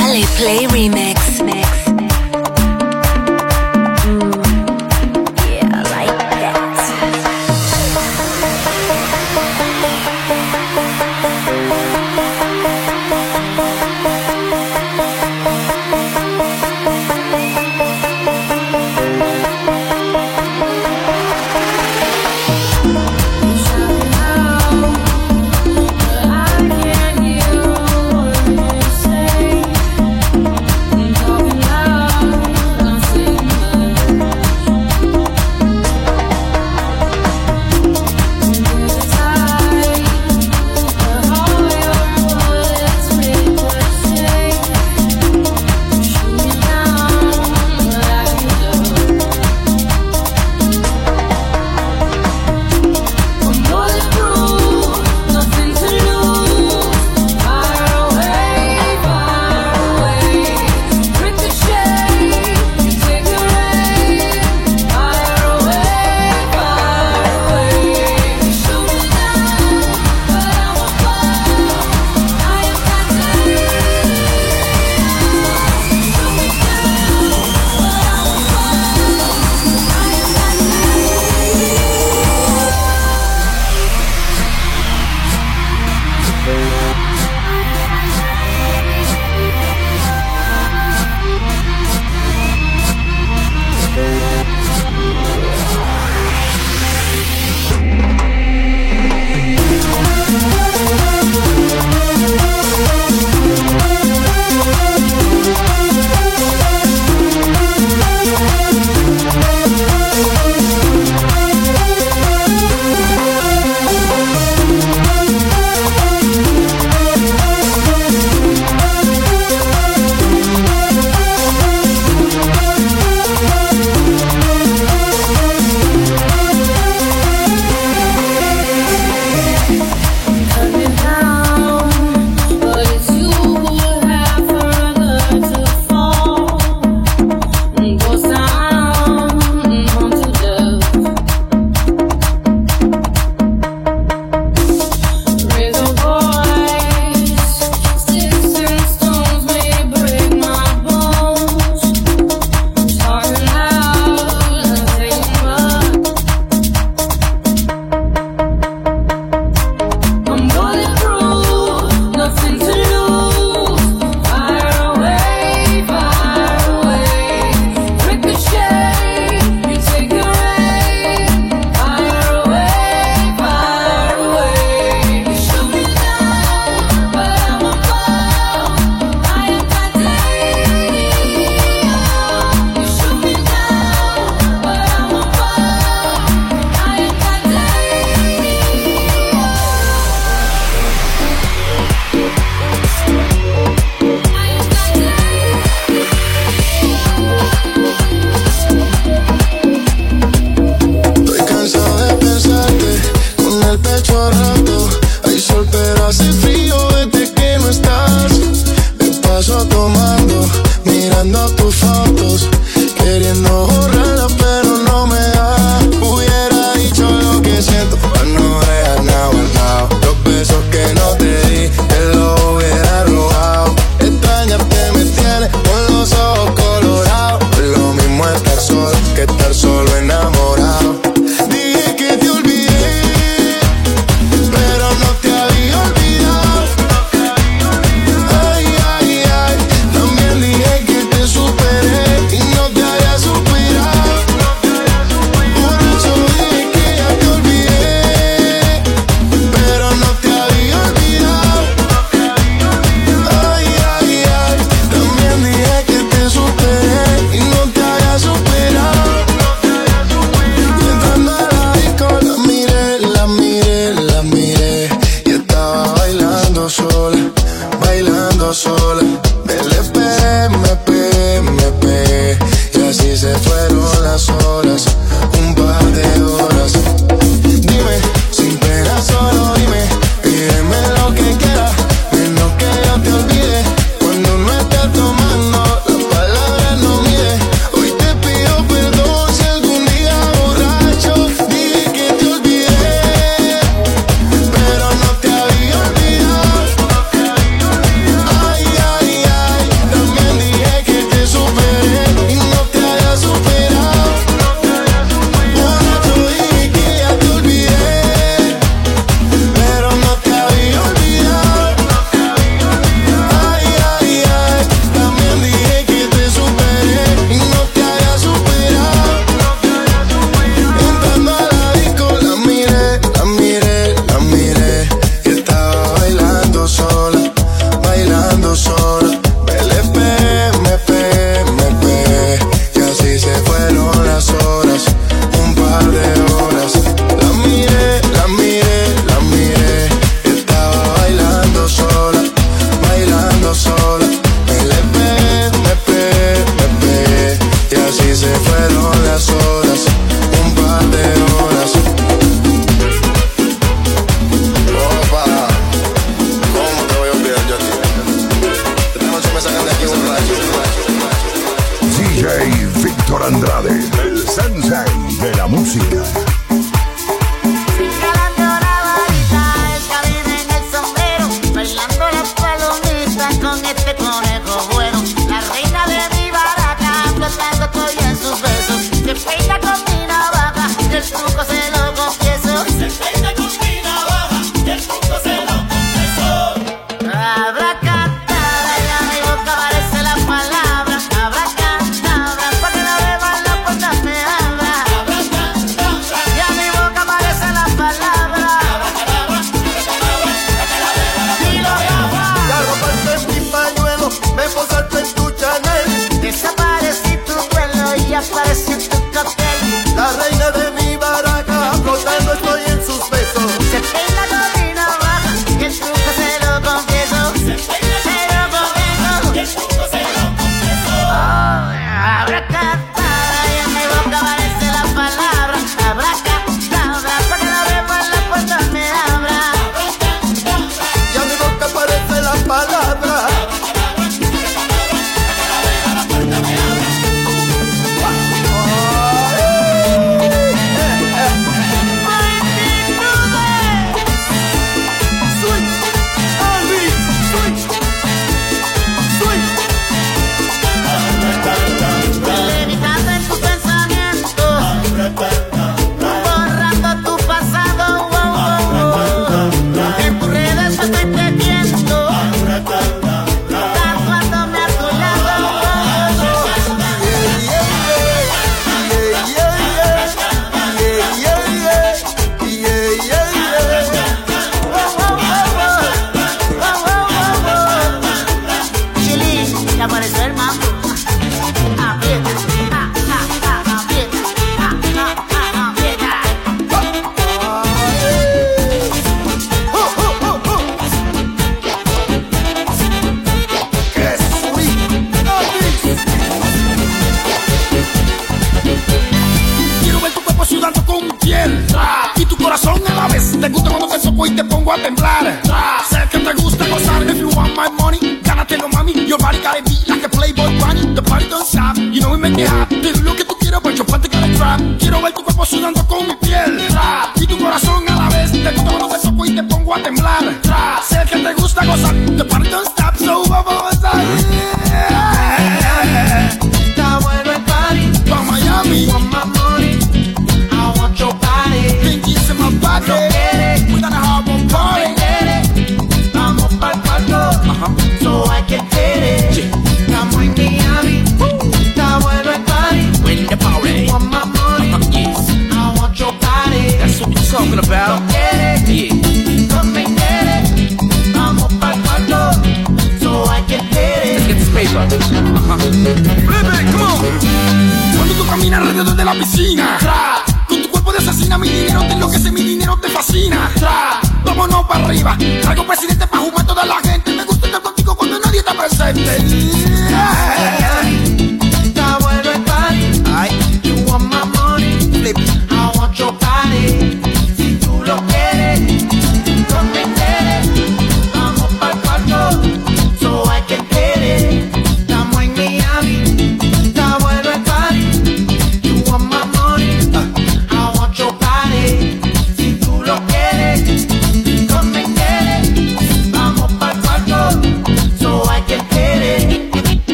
Dale Play Remix. Mix. sola.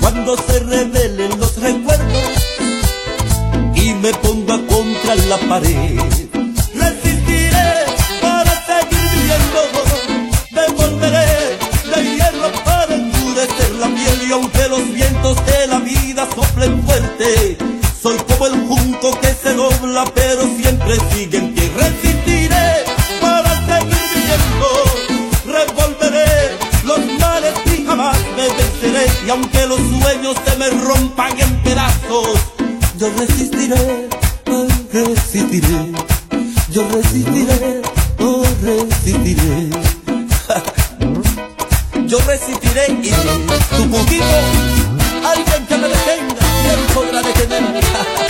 cuando se revelen los recuerdos y me ponga contra la pared. Resistiré para seguir viviendo, devolveré de hierro para endurecer la piel y aunque los vientos de la vida soplen fuerte, soy como el junco que se dobla pero siempre sigue en. aunque los sueños se me rompan en pedazos, yo resistiré, resistiré, yo resistiré, oh, resistiré. yo resistiré y tu poquito, alguien que me detenga, ¿quién podrá detenerme?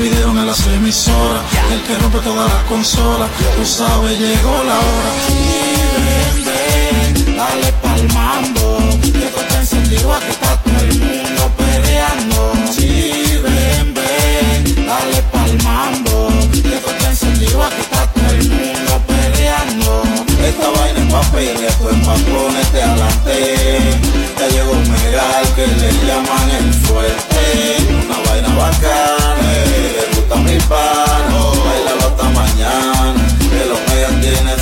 pidieron a las emisoras, el que rompe todas las consolas, tú sabes, llegó la hora. Y vende, dale palmando, que esto está encendido, aquí está todo el mundo peleando. Sí, ven, ven, dale palmando, que esto está encendido, aquí está todo el mundo peleando. Esta vaina es papel, esto es papel, ponete adelante. Ya llegó un megal que le llaman el fuerte, una vaina bacana.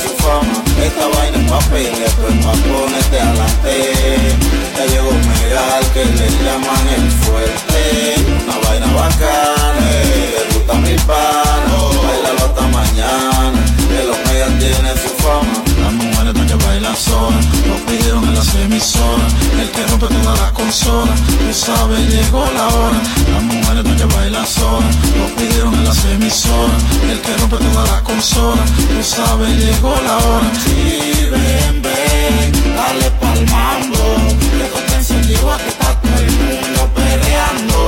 tu fama. Esta vaina es papel, esto es pa' ponerte adelante. Ya llegó Megal que le llaman el fuerte. siempre te dará consola. Tú sabes, llegó la hora. Las mujeres no doña bailan sola. Lo pidieron en las emisoras. El que rompe te dará consola. Tú sabes, llegó la hora. Y ven, ven, dale palmando. Que te encendió aquí está todo el mundo peleando.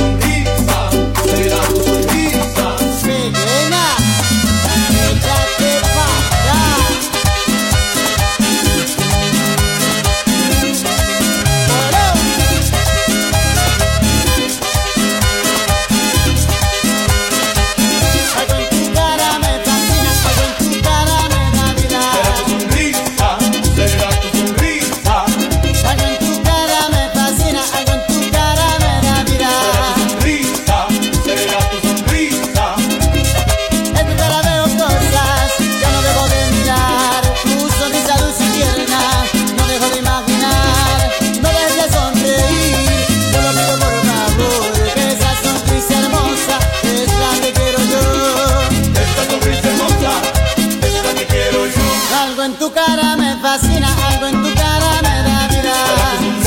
cara me fascina, algo en tu cara me da vida.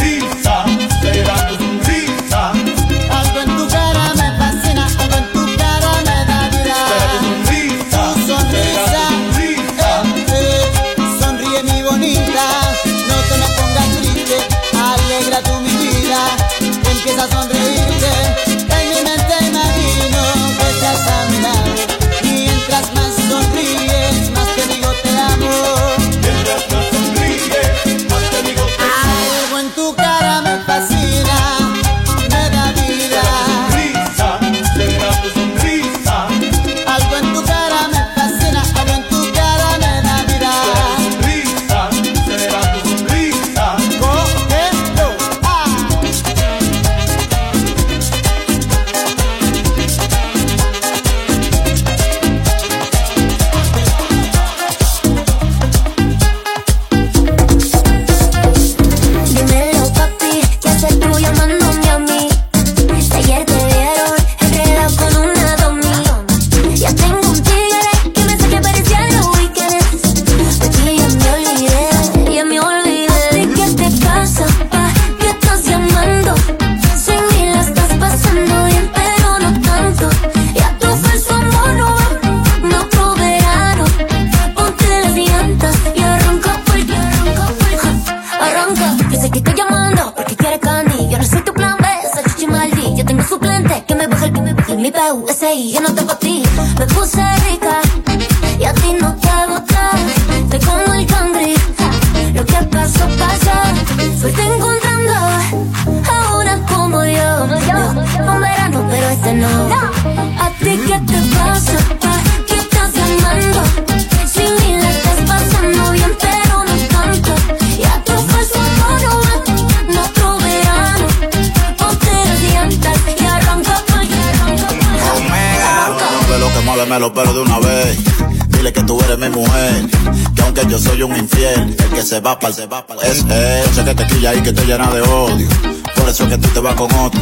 tú eres mi mujer. Que aunque yo soy un infiel, el que se va para se va pa es eh, él. Sé que te quilla y que te llena de odio. Por eso es que tú te vas con otro.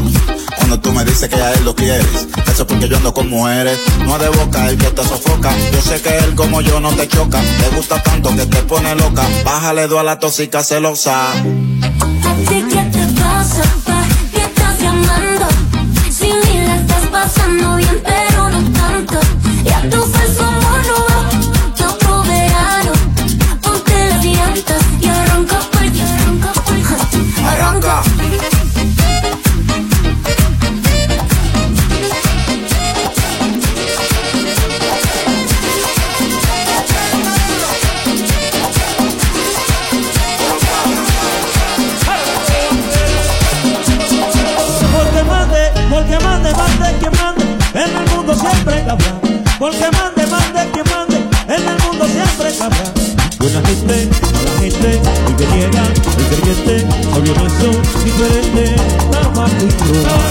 Cuando tú me dices que a él lo quieres, eso es porque yo ando con mujeres. No de boca el que te sofoca. Yo sé que él como yo no te choca. Te gusta tanto que te pone loca. Bájale dos a la tóxica celosa. ¿A ti qué te pasa, pa? ¿Qué estás llamando? Si ni la estás pasando bien, pero no tanto. Y a tu falso Porque mande, mande, quien mande, en el mundo siempre habrá buena gente, mala gente, el que niega, el creyente, sabio no es diferente, tan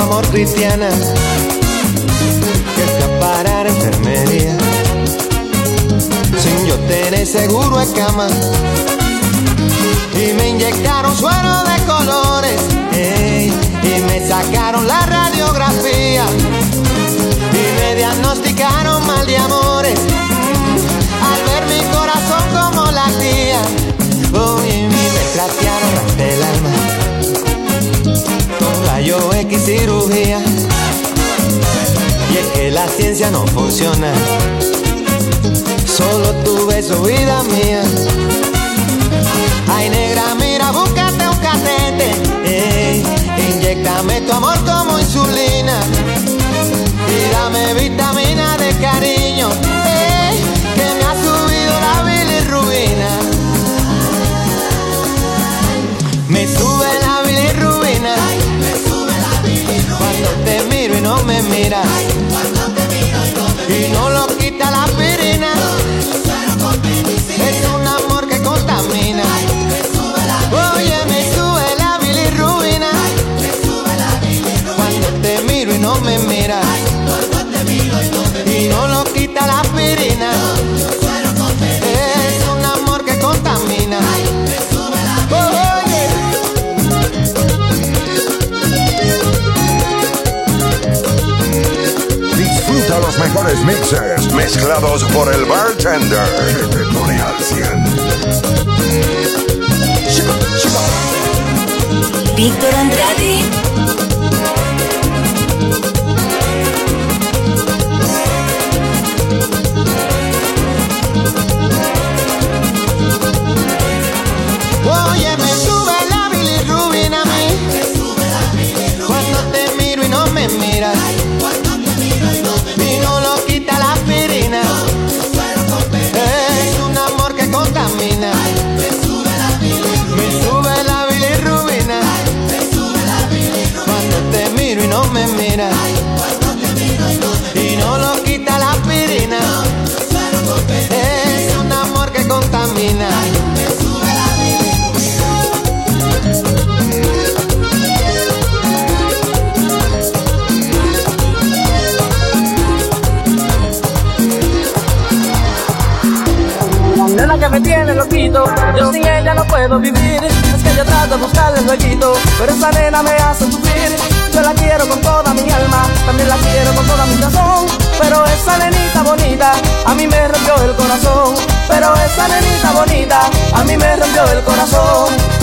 amor cristiana Que fui a enfermería. Sin yo tener seguro en cama Y me inyectaron suero de colores Y me sacaron la radiografía Y me diagnosticaron mal de amores X cirugía Y es que la ciencia no funciona. Solo tu beso, vida mía. Ay, negra, mira, búscate un catete ey, Inyectame tu amor como insulina. Y dame vitamina de cariño Y no lo quita la aspirina. Es un amor que contamina. Oye, me sube la bilirrubina. Cuando te miro y no me miras. Y no lo quita la aspirina. Mejores mixes mezclados por el bartender que pone al 100. Víctor Andrade. De buscarle el jueguito, pero esa nena me hace sufrir. Yo la quiero con toda mi alma, también la quiero con toda mi razón. Pero esa nenita bonita, a mí me rompió el corazón. Pero esa nenita bonita, a mí me rompió el corazón.